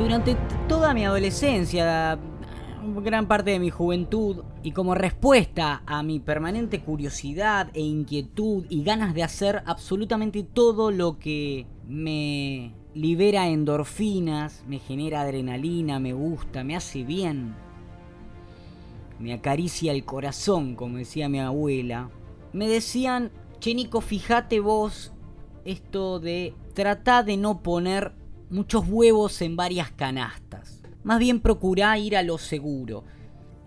Durante toda mi adolescencia, gran parte de mi juventud, y como respuesta a mi permanente curiosidad e inquietud y ganas de hacer absolutamente todo lo que me libera endorfinas, me genera adrenalina, me gusta, me hace bien, me acaricia el corazón, como decía mi abuela, me decían, Chenico, fíjate vos esto de tratar de no poner muchos huevos en varias canastas. Más bien procurá ir a lo seguro.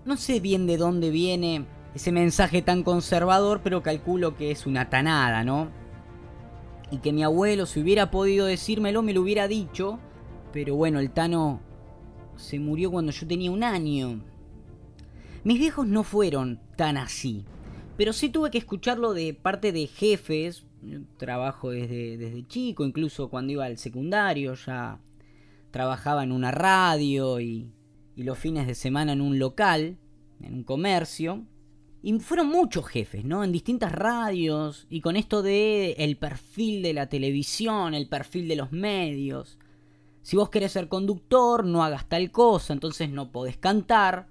No sé bien de dónde viene ese mensaje tan conservador, pero calculo que es una tanada, ¿no? Y que mi abuelo, si hubiera podido decírmelo, me lo hubiera dicho. Pero bueno, el Tano se murió cuando yo tenía un año. Mis viejos no fueron tan así. Pero sí tuve que escucharlo de parte de jefes. Trabajo desde, desde chico, incluso cuando iba al secundario ya trabajaba en una radio y, y los fines de semana en un local, en un comercio. Y fueron muchos jefes, ¿no? En distintas radios y con esto de el perfil de la televisión, el perfil de los medios. Si vos querés ser conductor, no hagas tal cosa, entonces no podés cantar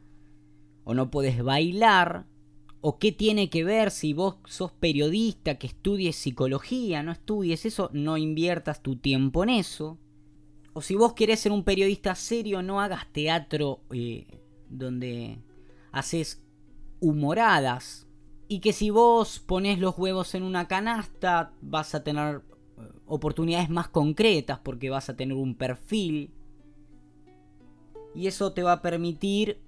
o no podés bailar ¿O qué tiene que ver si vos sos periodista que estudies psicología? No estudies eso, no inviertas tu tiempo en eso. O si vos querés ser un periodista serio, no hagas teatro eh, donde haces humoradas. Y que si vos pones los huevos en una canasta, vas a tener eh, oportunidades más concretas porque vas a tener un perfil. Y eso te va a permitir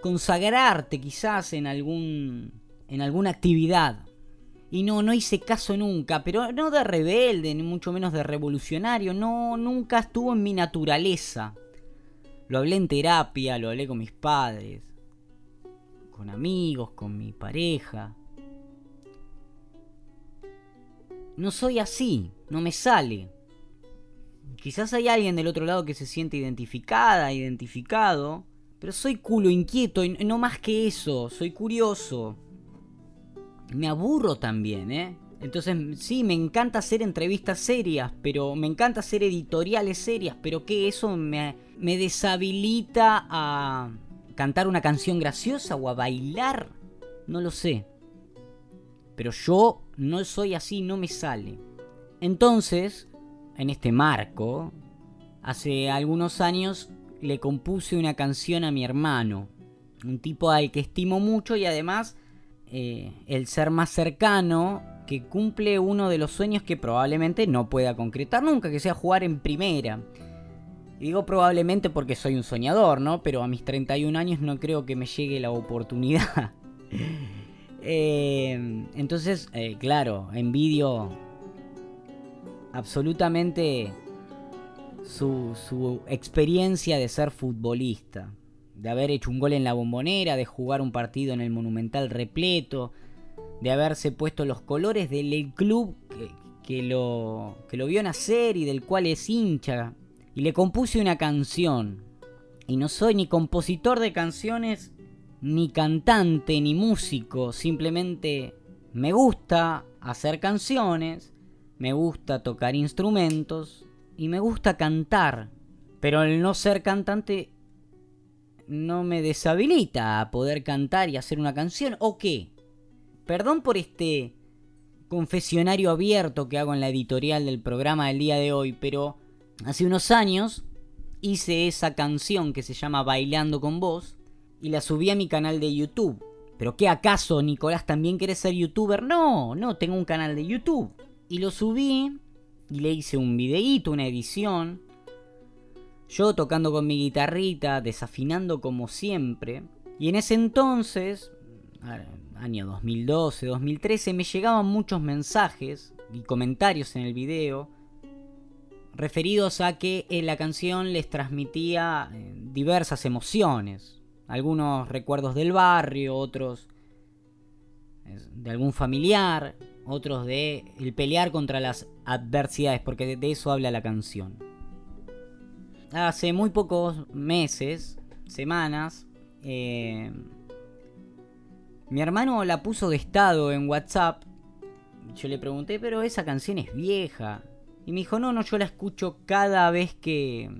consagrarte quizás en algún en alguna actividad. Y no, no hice caso nunca, pero no de rebelde, ni mucho menos de revolucionario, no, nunca estuvo en mi naturaleza. Lo hablé en terapia, lo hablé con mis padres, con amigos, con mi pareja. No soy así, no me sale. Quizás hay alguien del otro lado que se siente identificada, identificado, pero soy culo inquieto y no más que eso, soy curioso. Me aburro también, ¿eh? Entonces, sí, me encanta hacer entrevistas serias, pero me encanta hacer editoriales serias, pero que eso me, me deshabilita a cantar una canción graciosa o a bailar. No lo sé. Pero yo no soy así, no me sale. Entonces, en este marco, hace algunos años le compuse una canción a mi hermano, un tipo al que estimo mucho y además eh, el ser más cercano que cumple uno de los sueños que probablemente no pueda concretar nunca, que sea jugar en primera. digo probablemente porque soy un soñador, ¿no? Pero a mis 31 años no creo que me llegue la oportunidad. Eh, entonces, eh, claro, envidio absolutamente su, experiencia de ser futbolista, de haber hecho un gol en la bombonera, de jugar un partido en el monumental repleto, de haberse puesto los colores del club que, lo, que lo vio nacer y del cual es hincha. Y le compuse una canción. Y no soy ni compositor de canciones, ni cantante, ni músico. Simplemente me gusta hacer canciones, me gusta tocar instrumentos y me gusta cantar, pero el no ser cantante no me deshabilita a poder cantar y hacer una canción, ¿o qué? Perdón por este confesionario abierto que hago en la editorial del programa del día de hoy, pero hace unos años hice esa canción que se llama Bailando con vos y la subí a mi canal de YouTube. ¿Pero qué acaso, Nicolás, también querés ser youtuber? No, no, tengo un canal de YouTube. Y lo subí y le hice un videíto, una edición. Yo tocando con mi guitarrita, desafinando como siempre. Y en ese entonces, año 2012, 2013, me llegaban muchos mensajes y comentarios en el video referidos a que en la canción les transmitía eh, diversas emociones. Algunos recuerdos del barrio, otros de algún familiar, otros de el pelear contra las adversidades, porque de, eso habla la canción. Hace muy pocos meses, semanas, eh, mi hermano la puso de estado en WhatsApp. Yo le pregunté, pero esa canción es vieja. Y me dijo, no, no, yo la escucho cada vez que...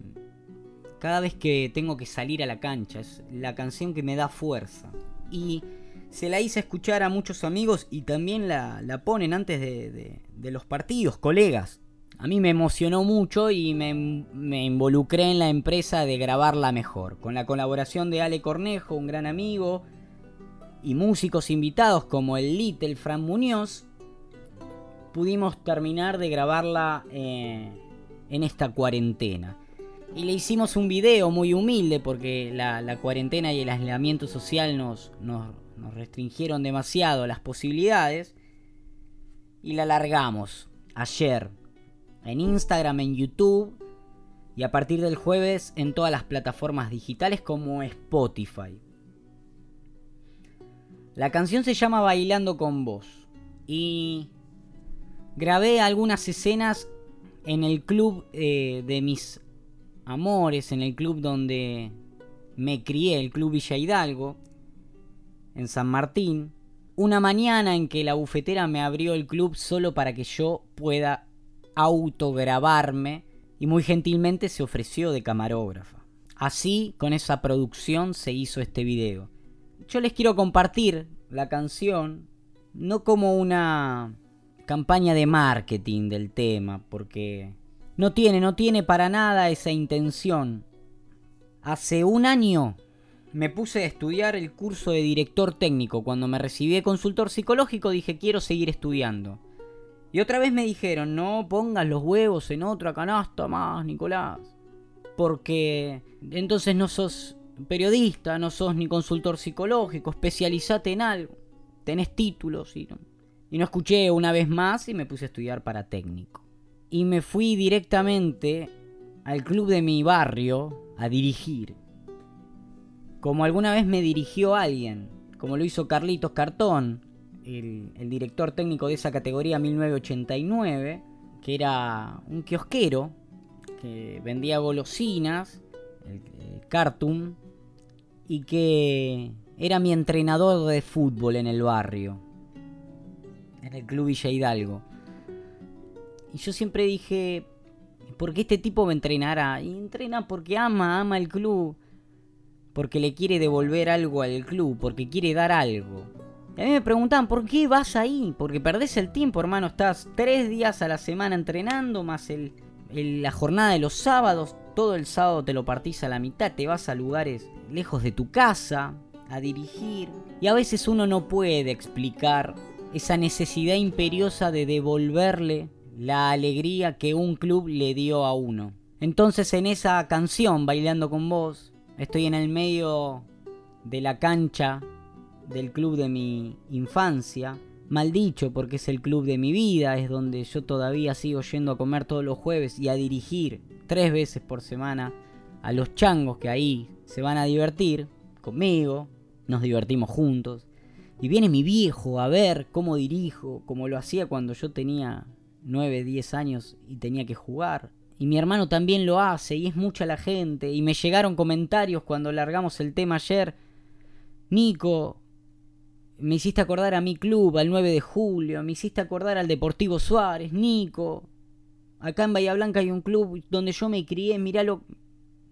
Cada vez que tengo que salir a la cancha. Es la canción que me da fuerza. Y se la hice escuchar a muchos amigos y también la, la ponen antes de, de, los partidos, colegas. A mí me emocionó mucho y me, me, involucré en la empresa de grabarla mejor, con la colaboración de Ale Cornejo, un gran amigo, y músicos invitados como el Little Fran Muñoz, pudimos terminar de grabarla eh, en esta cuarentena. Y le hicimos un video muy humilde porque la, cuarentena y el aislamiento social nos, nos, nos restringieron demasiado las posibilidades. Y la largamos ayer en Instagram, en YouTube y a partir del jueves en todas las plataformas digitales como Spotify. La canción se llama Bailando con vos y grabé algunas escenas en el club eh, de mis amores, en el club donde me crié, el Club Villa Hidalgo, en San Martín, una mañana en que la bufetera me abrió el club solo para que yo pueda autograbarme y muy gentilmente se ofreció de camarógrafa. Así, con esa producción se hizo este video. Yo les quiero compartir la canción, no como una campaña de marketing del tema, porque no tiene, no tiene para nada esa intención. Hace un año me puse a estudiar el curso de director técnico. Cuando me recibí de consultor psicológico dije quiero seguir estudiando. Y otra vez me dijeron, no pongas los huevos en otra canasta más, Nicolás. Porque entonces no sos periodista, no sos ni consultor psicológico, especializate en algo. Tenés títulos y no. Y no escuché una vez más y me puse a estudiar para técnico. Y me fui directamente al club de mi barrio a dirigir como alguna vez me dirigió alguien, como lo hizo Carlitos Cartón, el, director técnico de esa categoría 1989, que era un kiosquero que vendía golosinas, el, Cartoon, y que era mi entrenador de fútbol en el barrio, en el Club Villa Hidalgo. Y yo siempre dije, ¿por qué este tipo me entrenará? Y entrena porque ama, ama el club porque le quiere devolver algo al club, porque quiere dar algo. Y a mí me preguntaban, ¿por qué vas ahí? Porque perdés el tiempo, hermano. Estás tres días a la semana entrenando, más la jornada de los sábados. Todo el sábado te lo partís a la mitad, te vas a lugares lejos de tu casa, a dirigir. Y a veces uno no puede explicar esa necesidad imperiosa de devolverle la alegría que un club le dio a uno. Entonces en esa canción, Bailando con vos, Estoy en el medio de la cancha del club de mi infancia. Mal dicho, porque es el club de mi vida, es donde yo todavía sigo yendo a comer todos los jueves y a dirigir tres veces por semana a los changos que ahí se van a divertir conmigo, nos divertimos juntos. Y viene mi viejo a ver cómo dirijo, como lo hacía cuando yo tenía 9, 10 años y tenía que jugar. Y mi hermano también lo hace y es mucha la gente. Y me llegaron comentarios cuando largamos el tema ayer. Nico, me hiciste acordar a mi club, al 9 de julio. Me hiciste acordar al Deportivo Suárez. Nico, acá en Bahía Blanca hay un club donde yo me crié. Míralo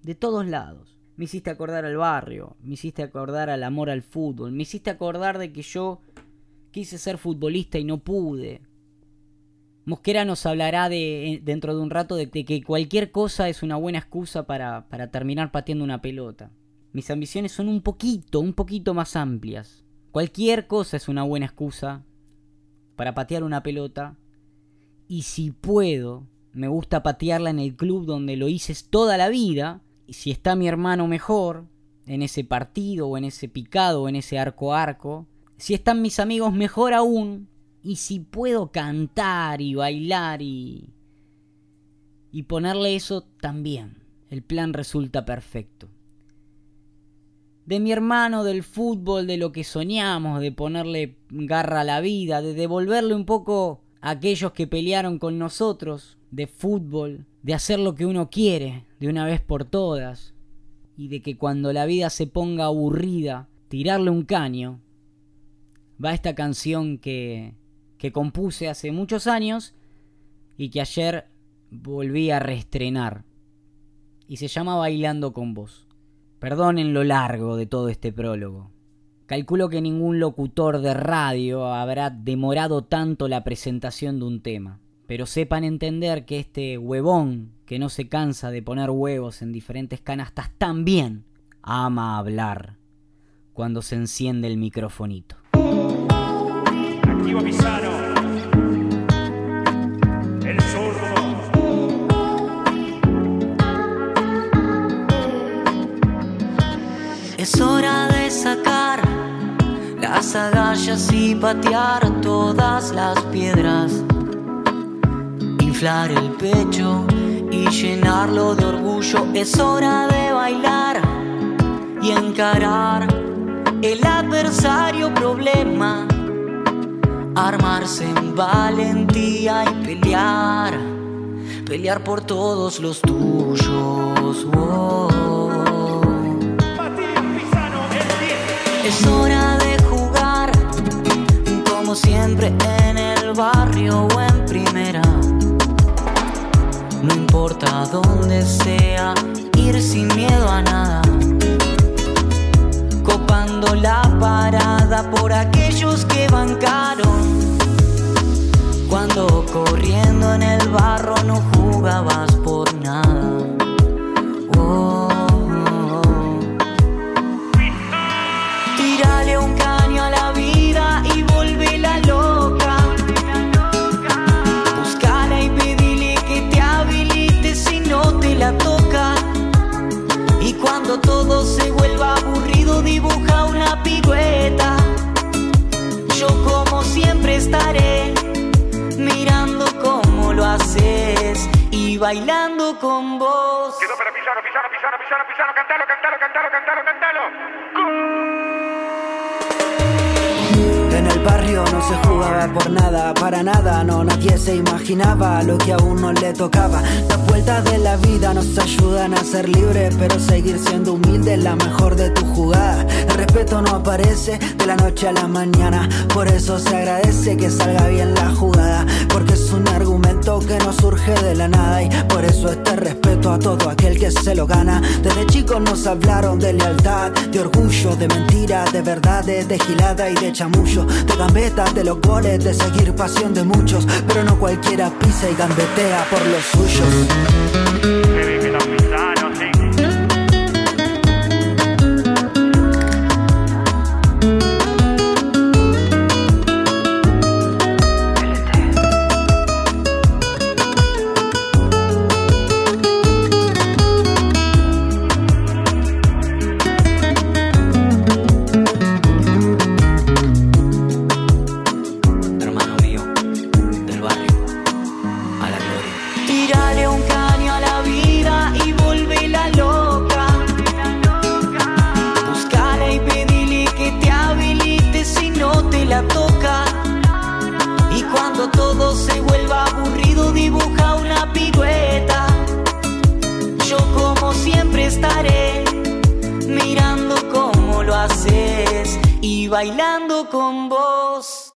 de todos lados. Me hiciste acordar al barrio. Me hiciste acordar al amor al fútbol. Me hiciste acordar de que yo quise ser futbolista y no pude. Mosquera nos hablará de, dentro de un rato de, que cualquier cosa es una buena excusa para, para terminar pateando una pelota. Mis ambiciones son un poquito, un poquito más amplias. Cualquier cosa es una buena excusa para patear una pelota. Y si puedo, me gusta patearla en el club donde lo hice toda la vida. Y si está mi hermano mejor, en ese partido o en ese picado o en ese arco arco. Si están mis amigos mejor aún, y si puedo cantar y bailar y... y ponerle eso también, el plan resulta perfecto. De mi hermano, del fútbol, de lo que soñamos, de ponerle garra a la vida, de devolverle un poco a aquellos que pelearon con nosotros, de fútbol, de hacer lo que uno quiere, de una vez por todas, y de que cuando la vida se ponga aburrida, tirarle un caño, va esta canción que que compuse hace muchos años y que ayer volví a reestrenar y se llama Bailando con vos. Perdonen lo largo de todo este prólogo. Calculo que ningún locutor de radio habrá demorado tanto la presentación de un tema, pero sepan entender que este huevón que no se cansa de poner huevos en diferentes canastas también ama hablar cuando se enciende el microfonito. Es hora de sacar las agallas y patear todas las piedras. Inflar el pecho y llenarlo de orgullo. Es hora de bailar y encarar el adversario problema. Armarse en valentía y pelear. Pelear por todos los tuyos. Es hora de jugar, como siempre en el barrio o en primera. No importa dónde sea, ir sin miedo a nada. Copando la parada por aquellos que bancaron. Cuando corriendo en el barro no jugabas por nada. Bailando con vos. Quedó para Pizarro, Pizarro, Pizarro, Pizarro, Pizarro, cantalo, cantalo, cantalo, cantalo, cantalo. Por nada, para nada, no, nadie se imaginaba lo que a uno le tocaba. Las vueltas de la vida nos ayudan a ser libres, pero seguir siendo humilde es la mejor de tu jugada. El respeto no aparece de la noche a la mañana, por eso se agradece que salga bien la jugada, porque es un argumento que no surge de la nada y por eso este respeto a todo aquel que se lo gana. Desde chicos nos hablaron de lealtad, de orgullo, de mentira, de verdades, de gilada y de chamullo, de gambetas, de los goles, de seguir pasión de muchos, pero no cualquiera pisa y gambetea por los suyos. Bailando con